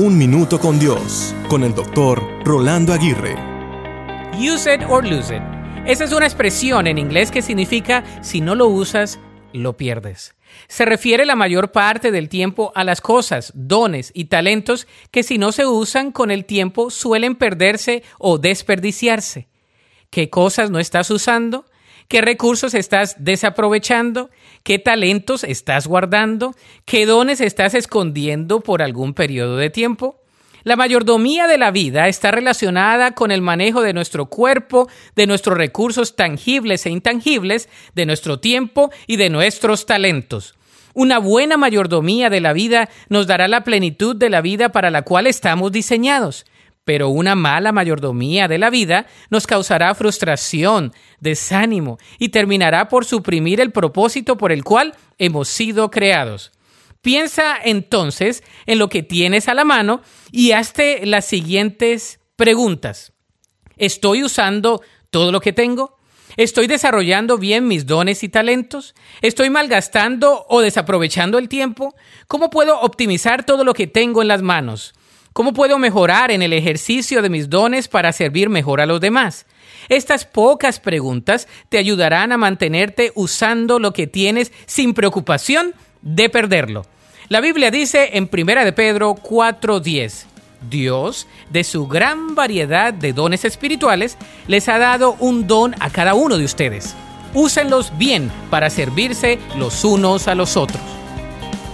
Un Minuto con Dios, con el doctor Rolando Aguirre. Use it or lose it. Esa es una expresión en inglés que significa si no lo usas, lo pierdes. Se refiere la mayor parte del tiempo a las cosas, dones y talentos que si no se usan con el tiempo suelen perderse o desperdiciarse. ¿Qué cosas no estás usando? ¿Qué recursos estás desaprovechando? ¿Qué talentos estás guardando? ¿Qué dones estás escondiendo por algún periodo de tiempo? La mayordomía de la vida está relacionada con el manejo de nuestro cuerpo, de nuestros recursos tangibles e intangibles, de nuestro tiempo y de nuestros talentos. Una buena mayordomía de la vida nos dará la plenitud de la vida para la cual estamos diseñados pero una mala mayordomía de la vida nos causará frustración, desánimo y terminará por suprimir el propósito por el cual hemos sido creados. Piensa entonces en lo que tienes a la mano y hazte las siguientes preguntas. ¿Estoy usando todo lo que tengo? ¿Estoy desarrollando bien mis dones y talentos? ¿Estoy malgastando o desaprovechando el tiempo? ¿Cómo puedo optimizar todo lo que tengo en las manos? ¿Cómo puedo mejorar en el ejercicio de mis dones para servir mejor a los demás? Estas pocas preguntas te ayudarán a mantenerte usando lo que tienes sin preocupación de perderlo. La Biblia dice en 1 de Pedro 4:10, Dios, de su gran variedad de dones espirituales, les ha dado un don a cada uno de ustedes. Úsenlos bien para servirse los unos a los otros.